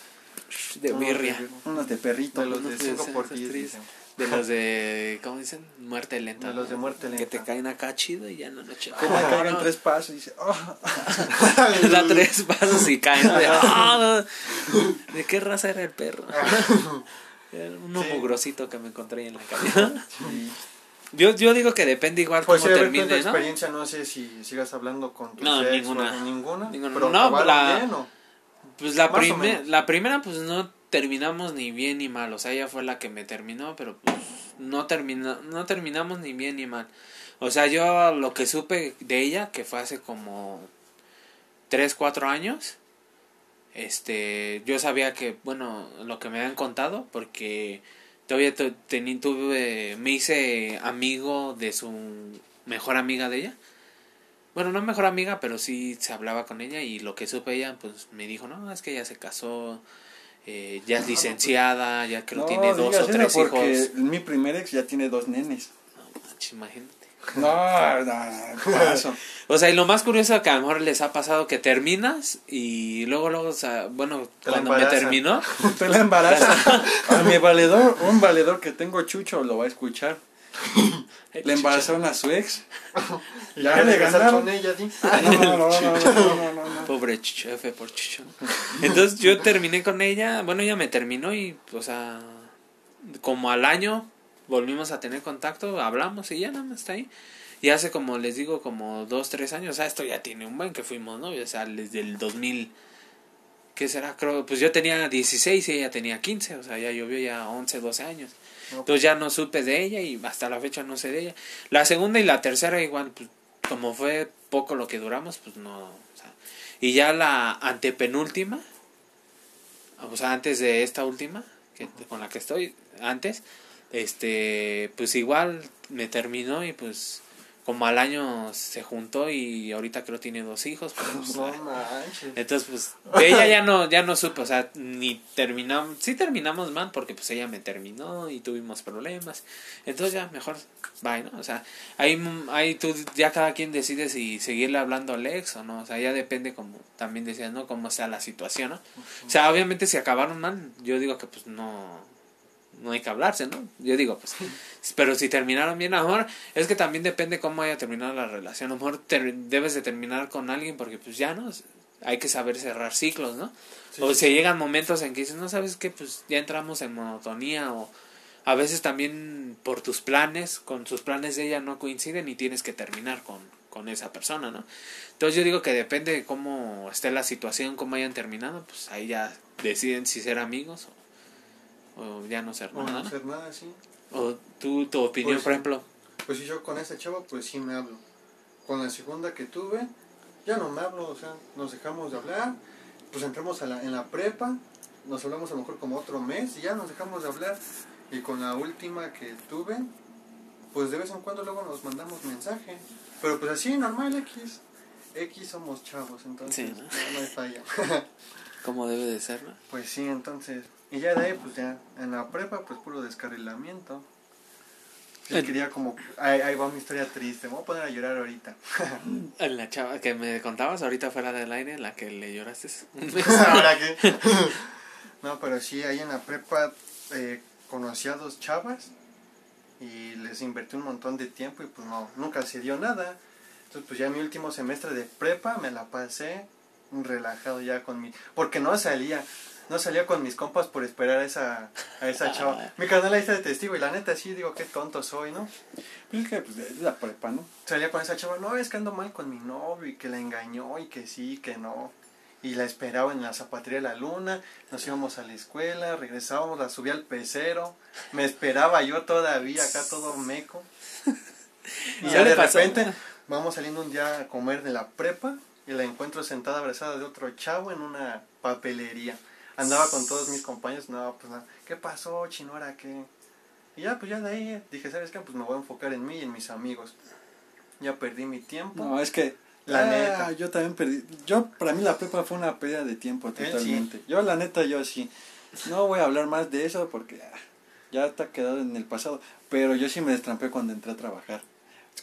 de birria. Unos de perrito. De los de Unos 5 de por esos 10. De los de, ¿cómo dicen? Muerte lenta. De los de muerte Que lenta. te caen acá chido y ya no noche. Como me caigan tres pasos y dice, oh. da tres pasos y caen. De, "Ah, no". ¿De qué raza era el perro? Uno Sí. mugrosito que me encontré ahí en la calle. yo, yo digo que depende igual Pues cómo termine, ¿no? experiencia, no sé si sigas hablando con tu No, ninguna. ninguna. Ninguna. Pero No, la- bien, ¿o? Pues la, Más o prime- menos. la primera, pues no terminamos ni bien ni mal. O sea, ella fue la que me terminó, pero pues no, termina- no terminamos ni bien ni mal. O sea, yo lo que supe de ella, que fue hace como 3, 4 años, este, yo sabía que, bueno, lo que me habían contado, porque todavía teni- tuve, me hice amigo de su mejor amiga de ella. Bueno, no mejor amiga, pero sí se hablaba con ella y lo que supe ella, pues me dijo, no, es que ella se casó, eh, ya es licenciada, ya creo No, tiene dos o tres porque hijos. mi primer ex ya tiene dos nenes. No, manches, imagínate. No, no, no. O sea, y lo más curioso que a lo mejor les ha pasado que terminas y luego, luego, o sea, bueno, Te cuando me terminó, Te la embaraza. A mi valedor, un valedor que tengo chucho lo va a escuchar. Le embarazaron a su ex. Ya ya le ganaron. con ella, di. No, no, no, no, no, no, no, no. pobre Chicho, F por Chicho. Entonces yo terminé con ella, bueno, ella me terminó y, o sea, como al año volvimos a tener contacto, hablamos y ya nada más está ahí. Y hace como les digo, como dos, tres años, o sea, esto ya tiene un buen que fuimos novios, o sea, desde el 2000, ¿qué será? Creo, pues yo tenía 16 y ella tenía 15, o sea, ya llovió ya 11, 12 años. Entonces ya no supe de ella y hasta la fecha no sé de ella. La segunda y la tercera igual, pues como fue poco lo que duramos, pues no. o sea, y ya la antepenúltima, o sea, antes de esta última, que, con la que estoy, antes, este, pues igual me terminó y pues como al año se juntó y ahorita creo tiene dos hijos. pues, No manches. entonces, pues, de ella ya no, ya no supe, o sea, ni terminamos, sí terminamos mal porque pues ella me terminó y tuvimos problemas. Entonces ya mejor, bye, ¿no? O sea, ahí, ahí tú, ya cada quien decide si seguirle hablando al ex o no, o sea, ya depende como, también decías, ¿no? Cómo sea la situación, ¿no? O sea, obviamente si acabaron mal, yo digo que pues no, no hay que hablarse, ¿no? Yo digo, pues, pero si terminaron bien, a lo mejor es que también depende cómo haya terminado la relación. A lo mejor ter- debes de terminar con alguien porque, pues, ya, ¿no? Hay que saber cerrar ciclos, ¿no? Sí, o sí, si llegan momentos en que dices, no sabes qué, pues ya entramos en monotonía o a veces también por tus planes, con sus planes de ella no coinciden y tienes que terminar con, con esa persona, ¿no? Entonces yo digo que depende de cómo esté la situación, cómo hayan terminado, pues ahí ya deciden si ser amigos o, o ya no ser No, nada, no ¿no? hacer nada así. O tú, tu opinión, Pues por sí. ejemplo. Pues si yo con esa chava, pues sí me hablo. Con la segunda que tuve, ya no me hablo, o sea, nos dejamos de hablar, pues entramos a la, en la prepa, nos hablamos a lo mejor como otro mes y ya nos dejamos de hablar. Y con la última que tuve, pues de vez en cuando luego nos mandamos mensaje. Pero pues así, normal, X. X somos chavos, entonces Sí, ¿no? no, no hay falla. Como debe de ser, ¿no? pues sí, entonces. Y ya de ahí, pues ya, en la prepa, pues puro descarrilamiento. Yo quería como, ahí, ahí va mi historia triste, me voy a poner a llorar ahorita. La chava que me contabas ahorita fuera del aire, la que le lloraste. ¿Ahora qué? no, pero sí, ahí en la prepa eh, conocí a dos chavas y les invertí un montón de tiempo y pues no, nunca se dio nada. Entonces pues ya mi último semestre de prepa me la pasé relajado ya con mi... Porque no salía, no salía con mis compas por esperar a esa, a esa chava. Mi canal ahí está de testigo y la neta sí digo qué tonto soy, ¿no? Pues es que pues, es la prepa, ¿no? salía con esa chava, no, es que ando mal con mi novio y que la engañó y que sí, que no. Y la esperaba en la zapatería de la luna, nos íbamos a la escuela, regresábamos, la subía al pecero, me esperaba yo todavía acá todo meco. Y ya de repente vamos saliendo un día a comer de la prepa y la encuentro sentada abrazada de otro chavo en una papelería. Andaba con todos mis compañeros, no, pues nada, ¿qué pasó, chinora? ¿Qué? Y ya, pues ya de ahí dije, ¿sabes qué? Pues me voy a enfocar en mí y en mis amigos. Ya perdí mi tiempo. No, es que La ah, neta. Yo también perdí. Yo, para mí la prepa fue una pérdida de tiempo sí. totalmente. Yo, la neta, yo sí. No voy a hablar más de eso porque ah, ya está quedado en el pasado. Pero yo sí me destrampé cuando entré a trabajar.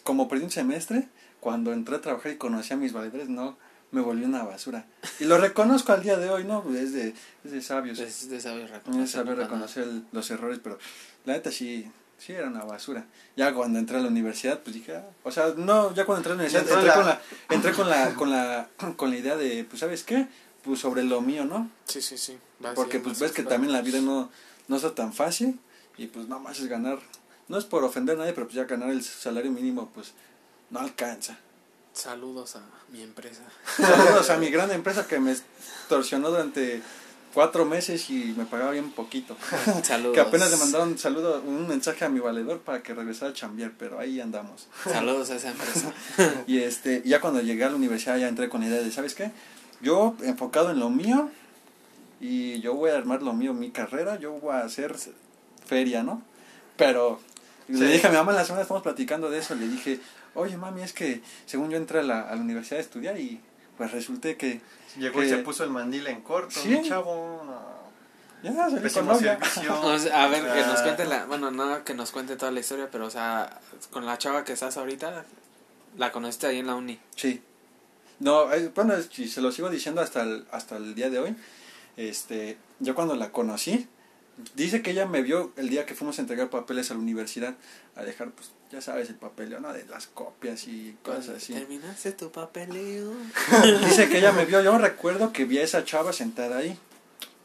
Como perdí un semestre, cuando entré a trabajar y conocí a mis valedores, no, me volví una basura. Y lo reconozco al día de hoy, ¿no? Es de, es de sabios. Es de saber Es reconocer. saber cuando- reconocer el- los errores, pero la neta sí, sí era una basura. Ya cuando entré a la universidad, pues dije, ah, o sea, no, ya cuando entré a la universidad, entré, la- con la, entré con la, con la, con la idea de, pues, ¿sabes qué? Pues sobre lo mío, ¿no? Sí, sí, sí. Porque pues ves que también la vida no, no está tan fácil y pues nada más es ganar, no es por ofender a nadie, pero pues ya ganar el salario mínimo pues no alcanza. Saludos a mi empresa. Saludos a mi gran empresa que me extorsionó durante cuatro meses y me pagaba bien poquito. Saludos. que apenas le mandaron un saludo, un mensaje a mi valedor para que regresara a chambear, pero ahí andamos. Saludos a esa empresa. Y este, ya cuando llegué a la universidad ya entré con la idea de, ¿sabes qué? Yo enfocado en lo mío y yo voy a armar lo mío, mi carrera, yo voy a hacer feria, ¿no? Pero le dije a mi mamá, la semana estamos platicando de eso, le dije, oye mami, es que según yo entré a la, a la universidad a estudiar y pues resulté que Llegó y se puso el mandil en corto, Sí. mi chavo. no. ya salí con novia. servicio. O sea, a ver, que nos cuente la. Bueno, no que nos cuente toda la historia, pero, o sea, con la chava que estás ahorita, la conociste ahí en la uni. Sí. No, eh, bueno, se lo sigo diciendo hasta el, hasta el día de hoy. Este, yo cuando la conocí, dice que ella me vio el día que fuimos a entregar papeles a la universidad, a dejar, pues, ya sabes, el papeleo, ¿no? De las copias y cosas así. Terminaste tu papeleo. Dice que ella me vio, yo recuerdo que vi a esa chava sentada ahí,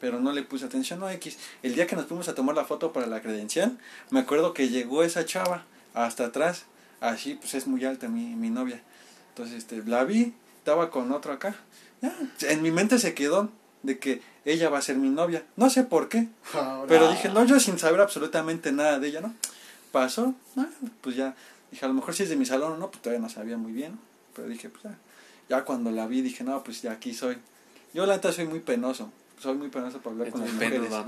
pero no le puse atención, no X. El día que nos fuimos a tomar la foto para la credencial, me acuerdo que llegó esa chava hasta atrás, así pues es muy alta mi, mi novia. Entonces este, la vi, estaba con otro acá. Ya, en mi mente se quedó de que ella va a ser mi novia. No sé por qué, Ahora. pero dije, no, yo sin saber absolutamente nada de ella, ¿no? Pasó, ah, pues ya, dije, a lo mejor si es de mi salón o no, pues todavía no sabía muy bien, pero dije, pues ya, ya cuando la vi dije, no, pues ya aquí soy. Yo la neta soy muy penoso, soy muy penoso para hablar Es con las mujeres. ¿no?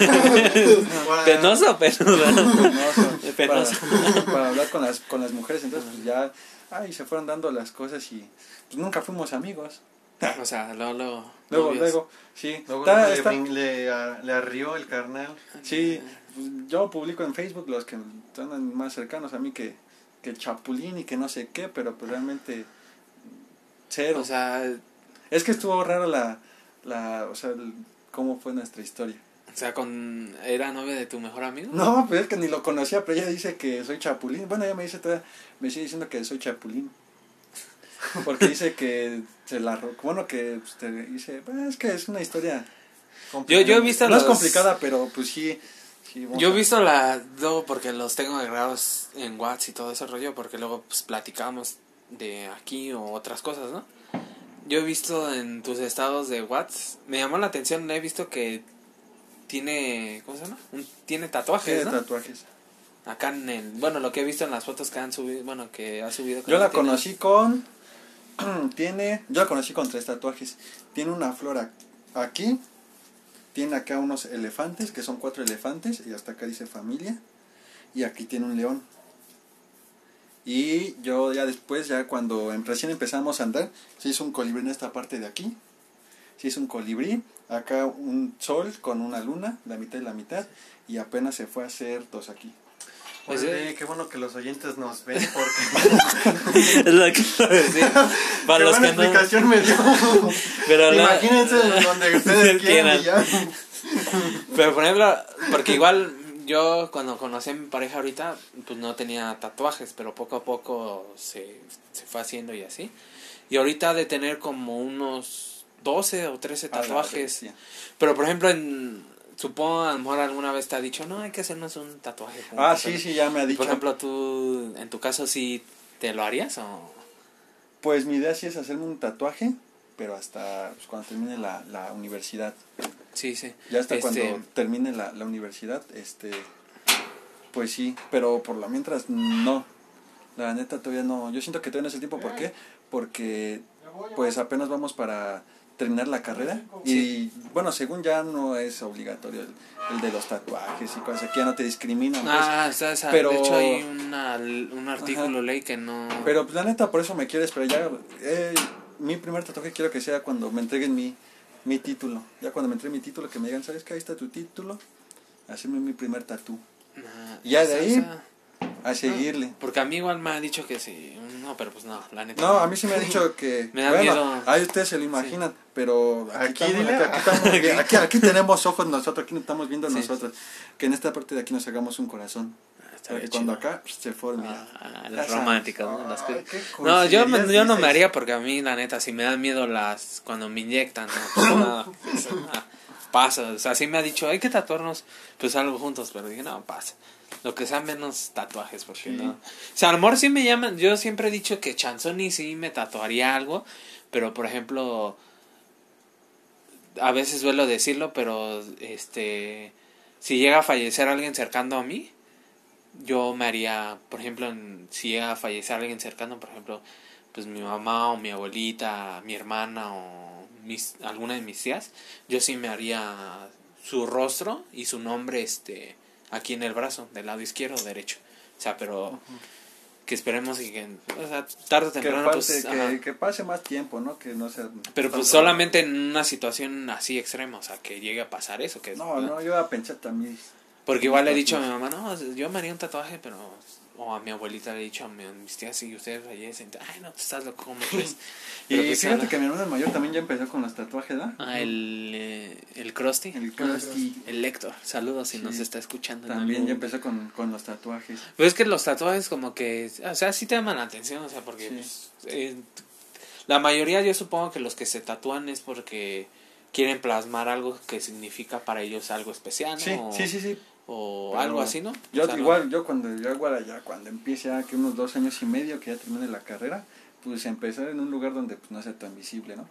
Penoso o penudo. Penoso, Penoso. Para, para hablar con las, con las mujeres, entonces pues ya, ay, se fueron dando las cosas y pues nunca fuimos amigos. O sea, luego, luego. Luego, luego, sí. Luego Está- le, está- le arrió el carnal. Sí, pues, yo publico en Facebook los que están más cercanos a mí que, que el Chapulín y que no sé qué, pero pues realmente cero. O sea, es que estuvo raro la, la o sea, el- cómo fue nuestra historia. o sea, con. ¿Era novia de tu mejor amigo? No, pues es que ni lo conocía, pero ella dice que soy Chapulín. Bueno, ella me dice todavía, me sigue diciendo que soy Chapulín. Porque dice que se la bueno que pues, te dice, "Pues, es que es una historia Yo, yo he visto no los... es complicada, pero pues sí, sí, Yo he visto la... Luego porque los tengo agregados en WhatsApp y todo ese rollo, porque luego pues platicamos de aquí o otras cosas, ¿no? Yo he visto en tus estados de WhatsApp, me llamó la atención, he visto que tiene, ¿cómo se llama? Un- tiene tatuajes, Tiene ¿no? tatuajes. Acá en el, bueno, lo que he visto en las fotos que han subido, bueno, que ha subido. Yo la tiene- conocí con. Tiene. Yo la conocí con tres tatuajes. Tiene una flor aquí. Tiene acá unos elefantes, que son cuatro elefantes. Y hasta acá dice familia. Y aquí tiene un león. Y yo ya después, ya cuando em- recién empezamos a andar, se hizo un colibrí en esta parte de aquí. Se hizo un colibrí. Acá un sol con una luna, la mitad y la mitad. Y apenas se fue a hacer dos aquí. Pues, Oye, qué bueno que los oyentes nos ven porque es lo que. Para qué los buena que no... explicación me dio. Pero la- Imagínense donde ustedes quieran. Pero por ejemplo, porque igual yo cuando conocí a mi pareja ahorita, pues no tenía tatuajes, pero poco a poco se, se fue haciendo y así. Y ahorita de tener como unos 12 o 13 A la tatuajes. Pero por ejemplo, en, supongo a lo mejor alguna vez te ha dicho, no, hay que hacernos un tatuaje. juntos", Ah, sí, sí, ya me ha dicho. Por ejemplo, tú, en tu caso, sí te lo harías o... Pues mi idea sí es hacerme un tatuaje, pero hasta pues, cuando termine la, la universidad. Sí, sí. Ya hasta Este, cuando termine la, la universidad, este, pues sí, pero por lo mientras no. La neta todavía no, yo siento que todavía no es el tiempo, ¿por qué? Porque pues apenas vamos para terminar la carrera y bueno, según ya no es obligatorio el, el de los tatuajes y cosas, aquí ya no te discriminan. pues. Ah, pero- de hecho hay una, un artículo ley que no... Pero pues, la neta, por eso me quiero esperar. Ya, eh, mi primer tatuaje quiero que sea cuando me entreguen mi, mi título. Ya cuando me entreguen mi título, que me digan, ¿sabes qué? Ahí está tu título. Hacerme mi primer tatú. Ah, Ya de ahí- A seguirle. Porque a mí igual me ha dicho que sí. No, pero pues no, la neta. No, a mí sí me ha dicho que. Me da bueno, miedo. ahí ustedes se lo imaginan, pero aquí, Aquí, estamos, aquí, aquí estamos vi- aquí- aquí tenemos ojos nosotros, aquí nos estamos viendo Sí. nosotros. Que en esta parte de aquí nos hagamos un corazón. Ah, Para que cuando acá se forme. Ah, las románticas, ¿no? Las que- No, yo, me- yo no me haría porque a mí, la neta, si me dan miedo las. cuando me inyectan, ¿no? Pues, no, pues, ah, pasa. O sea, sí me ha dicho, hay que tatuarnos pues algo juntos, pero dije, no, pasa. Lo que sea menos tatuajes, porque Sí. no. O sea, a lo mejor sí me llaman, yo siempre he dicho que Chanzoni sí me tatuaría algo, pero por ejemplo, a veces suelo decirlo, pero este, si llega a fallecer alguien cercano a mí, yo me haría, por ejemplo, en- si llega a fallecer alguien cercano, por ejemplo, pues mi mamá o mi abuelita, mi hermana o mis, alguna de mis tías, yo sí me haría su rostro y su nombre este aquí en el brazo, del lado izquierdo o derecho. O sea, pero que esperemos y que, o sea, tarde o Que, temprano, pase, pues, que, ajá. que pase más tiempo, ¿no? Que no sea... Pero pues solamente en una situación así extrema, o sea, que llegue a pasar eso. que No, no, yo iba a pensar también. Porque igual le he dicho a mi mamá, no, yo me haría un tatuaje, pero... O a mi abuelita le he dicho a mi- a mis tías, si ustedes fallecen, ay, no, tú estás loco, ¿cómo crees? Y Pero pues, fíjate que mi hermano mayor también ya empezó con los tatuajes, ¿no? Ah, el, eh, el Krusty. El Krusty. El Lector. Saludos si Sí. nos está escuchando. También ya empezó con, con los tatuajes. Pues es que los tatuajes como que, o sea, sí te llaman la atención, o sea, porque Sí. pues, eh, la mayoría yo supongo que los que se tatúan es porque quieren plasmar algo que significa para ellos algo especial, ¿no? Sí, sí, sí, sí. O Pero algo así, ¿no? Yo O sea, ¿no? igual, yo cuando yo igual ya cuando empiece ya que unos dos años y medio que ya termine la carrera, pues empezar en un lugar donde pues no sea tan visible, ¿no?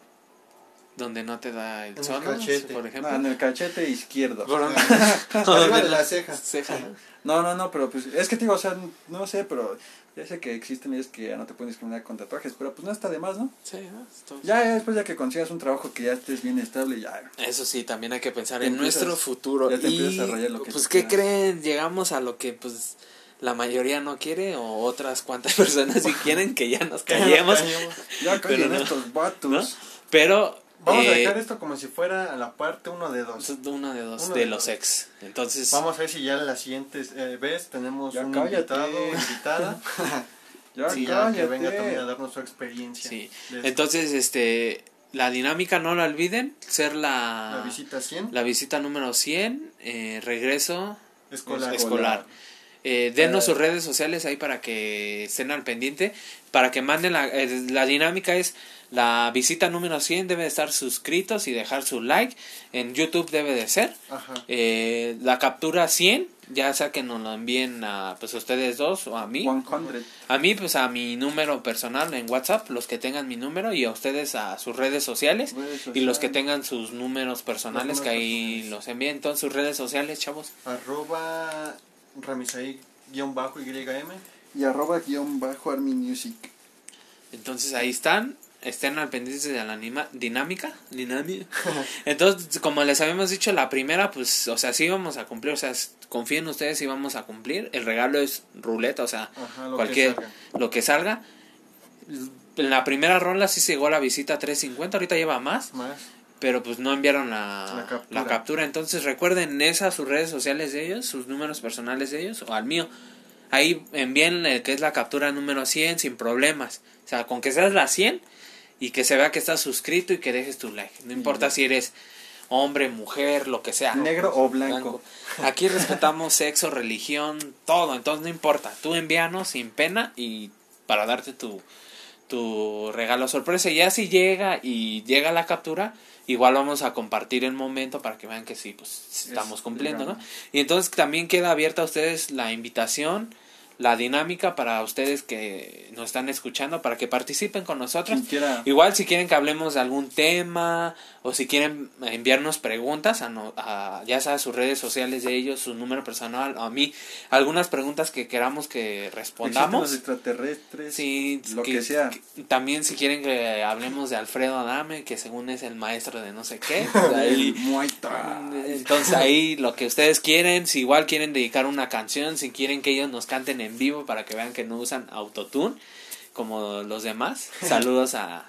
Donde no te da el sol, por ejemplo. Ah, en el cachete izquierdo. Por- Arriba de la ceja. ceja, ¿no? No, no, pero pues es que te digo, o sea, no sé, pero ya sé que existen leyes que ya no te pueden discriminar con tatuajes, pero pues no está de más, ¿no? Sí, Ya, ya después ya que consigas un trabajo que ya estés bien estable, ya. Eso sí, también hay que pensar en empiezas- nuestro futuro. ya te y, empiezas a rayar lo que pues, ¿qué quieras. creen? Llegamos a lo que, pues, la mayoría no quiere o otras cuantas personas sí quieren que ya nos callemos. Ya Pero callen no. estos vatos. ¿no? Pero, Vamos a eh, dejar esto como si fuera la parte uno de dos. uno de dos, Uno de de los ex. Entonces, Vamos a ver si ya la siguiente eh, vez tenemos Ya un cállate. invitado invitada Ya Sí, ya que venga también a darnos su experiencia. sí. Entonces, este, la dinámica no la olviden, ser la, la visita 100 la visita número 100, eh, regreso escolar. escolar. Eh, denos sus redes sociales ahí para que estén al pendiente, para que manden la, eh, la dinámica es la visita número 100 debe de estar suscritos y dejar su like, en YouTube debe de ser. Eh, la captura 100 ya sea que nos lo envíen a pues a ustedes dos o a mí, 100. a mí pues a mi número personal en WhatsApp, los que tengan mi número y a ustedes a sus redes sociales Redes y los que tengan sus números personales que ahí personales. los envíen entonces sus redes sociales chavos Arroba Ramisai guion bajo YM. Y arroba guion bajo Army Music. Entonces ahí están, estén al pendiente de la anima- dinámica, dinámica. Entonces, como les habíamos dicho, la primera, pues, o sea, sí vamos a cumplir, o sea, confíen ustedes si vamos a cumplir. El regalo es ruleta, o sea, Ajá, lo cualquier, que salga. lo que salga. En la primera ronda sí se llegó la visita a 350, ahorita lleva más, Más. Pero pues no enviaron la, La captura. la captura. Entonces recuerden esas sus redes sociales de ellos, sus números personales de ellos o al mío. Ahí envíen el que es la captura número 100 sin problemas. O sea, con que seas la 100 y que se vea que estás suscrito y que dejes tu like. No importa si eres hombre, mujer, lo que sea. Negro o blanco. Aquí respetamos sexo, religión, todo. Entonces no importa. Tú envíanos sin pena y para darte tu, tu regalo sorpresa. Y ya si llega y llega la captura, igual vamos a compartir el momento para que vean que sí, pues estamos cumpliendo, ¿no? Y entonces también queda abierta a ustedes la invitación, la dinámica para ustedes que nos están escuchando, para que participen con nosotros. Quiera. Igual si quieren que hablemos de algún tema o si quieren enviarnos preguntas a, no- a ya sea a sus redes sociales de ellos, su número personal, o a mí, algunas preguntas que queramos que respondamos. los extraterrestres. Sí, lo que sea. también si quieren que hablemos de Alfredo Adame, que según es el maestro de no sé qué, pues ahí, entonces ahí lo que ustedes quieren, si igual quieren dedicar una canción, si quieren que ellos nos canten en vivo para que vean que no usan autotune como los demás, saludos a, a,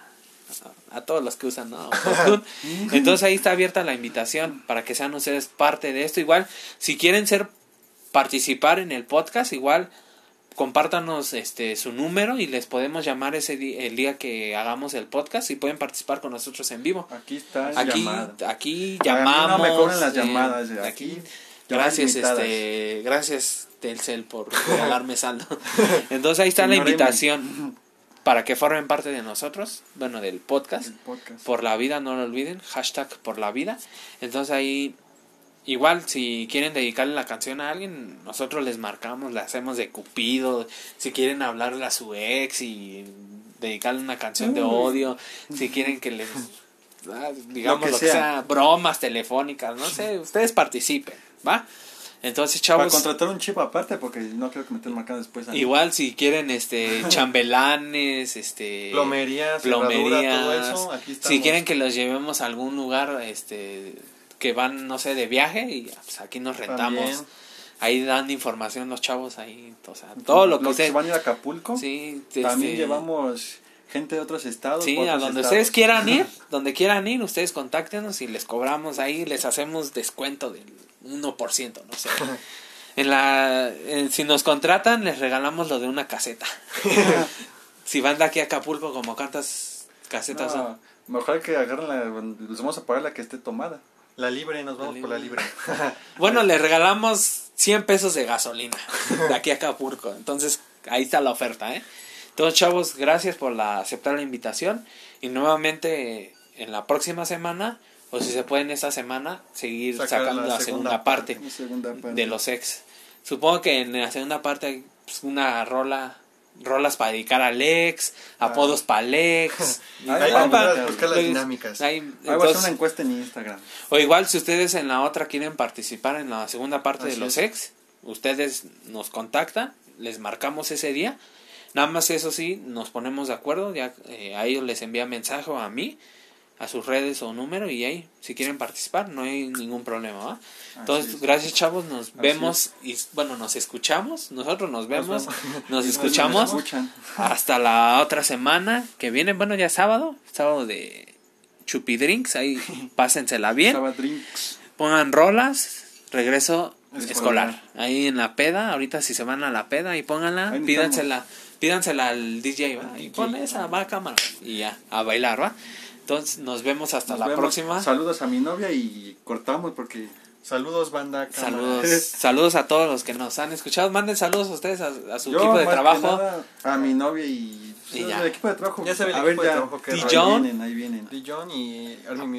a todos los que usan ¿no? autotune. Entonces ahí está abierta la invitación para que sean ustedes parte de esto. Igual, si quieren ser participar en el podcast, igual compártanos este su número y les podemos llamar ese el día que hagamos el podcast y pueden participar con nosotros en vivo. Aquí está el Aquí aquí A mí llamamos no me cobran las eh, llamadas. eh, aquí Aquí. Gracias este gracias Telcel por regalarme saldo. Entonces ahí está la invitación. para que formen parte de nosotros, bueno, del podcast. Por la vida, no lo olviden, hashtag por la vida. Entonces ahí, igual, si quieren dedicarle la canción a alguien, nosotros les marcamos, le hacemos de cupido. Si quieren hablarle a su ex y dedicarle una canción de odio, si quieren que les, ah, digamos, Lo lo que que, sea. sea. bromas telefónicas, no sé, ustedes participen, ¿va? Entonces, Para chavos, contratar un chip aparte, porque no creo que me estén marcando después. igual si quieren este chambelanes, este plomerías, todo eso, aquí estamos. si quieren que los llevemos a algún lugar este que van no sé de viaje y pues, aquí nos rentamos. También. Ahí dan información los chavos ahí, o sea, todo lo que ustedes van a ir a Acapulco. sí, También este, llevamos gente de otros estados. Sí, otros a donde estados. ustedes quieran ir, donde quieran ir, ustedes contáctenos y les cobramos ahí, les hacemos descuento del 1%, no sé. En la, en- si nos contratan, les regalamos lo de una caseta. si van de aquí a Acapulco, como cuántas casetas No, son. mejor que agarren la. Les vamos a pagar la que esté tomada. La libre, nos vamos por la libre. Bueno, les regalamos 100 pesos de gasolina de aquí a Acapulco. Entonces, ahí está la oferta, ¿eh? Entonces, chavos, gracias por la, aceptar la invitación. Y nuevamente, en la próxima semana, o si se puede en esta semana, seguir Sacar sacando la la, segunda segunda, parte, La segunda parte. de los ex. Supongo que en la segunda parte hay pues, una rola, rolas para dedicar al ex, apodos para el ex. Ahí buscar las Pues, dinámicas. ahí, Ahí voy a hacer una encuesta en Instagram. o igual, si ustedes en la otra quieren participar en la segunda parte de los es. ex, ustedes nos contactan, les marcamos ese día. Nada más eso sí, nos ponemos de acuerdo, ya eh, a ellos les envía mensaje o a mí, a sus redes o número y ahí, si quieren participar, no hay ningún problema, ¿va? Entonces, es. gracias chavos, nos Así vemos y bueno, nos escuchamos, nosotros nos vemos, nos escuchamos hasta la otra semana que viene, bueno, ya es sábado, sábado de Chupidrinks, ahí pásensela bien pongan rolas, regreso Escolar. escolar. Ahí en la peda, ahorita si se van a la peda y pónganla, pídansela, pídansela al DJ, ¿va? Y pon esa, va a cámara. Y ya, a bailar, ¿va? Entonces nos vemos hasta Nos la vemos. próxima. Saludos a mi novia y cortamos porque. Saludos, banda. cámara. Saludos, saludos a todos los que nos han escuchado. Manden saludos a ustedes, a, a su Yo, equipo de trabajo. nada, a mi novia y. Y ya. El equipo de trabajo. Ya sabe el a equipo ver, de ya. trabajo que ahí Dijon. vienen, ahí vienen. Dijon y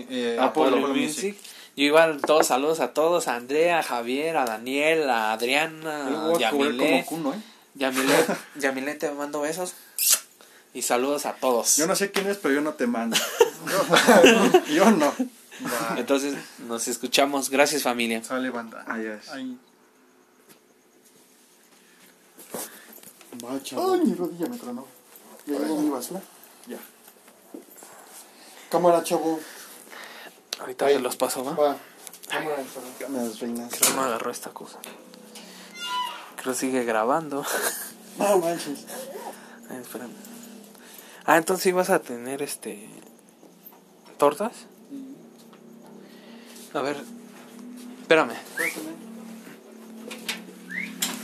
eh, Apollo Apollo Music. Music. Yo igual, todos saludos a todos, a Andrea, a Javier, a Daniel, a Adriana, a Yamile. como cuno, ¿eh? Yamile, Yamile, te mando besos. Y saludos a todos. Yo no sé quién es, pero yo no te mando. yo, yo no. Va. Entonces, nos escuchamos. Gracias, familia. Sale, banda. Ahí es. Ahí. Ay, mi rodilla me tronó. ¿Ya llegó mi basura? Ya. Cámara, chavo. Ahorita se los paso, ¿va? Va. Cámara, chavo. Cámaras reinas. Creo no agarró esta cosa. Creo sigue grabando. No manches. Ay, espérame. Ah, entonces vas a tener este. ¿Tortas? A ver. Espérame.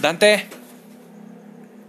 Dante.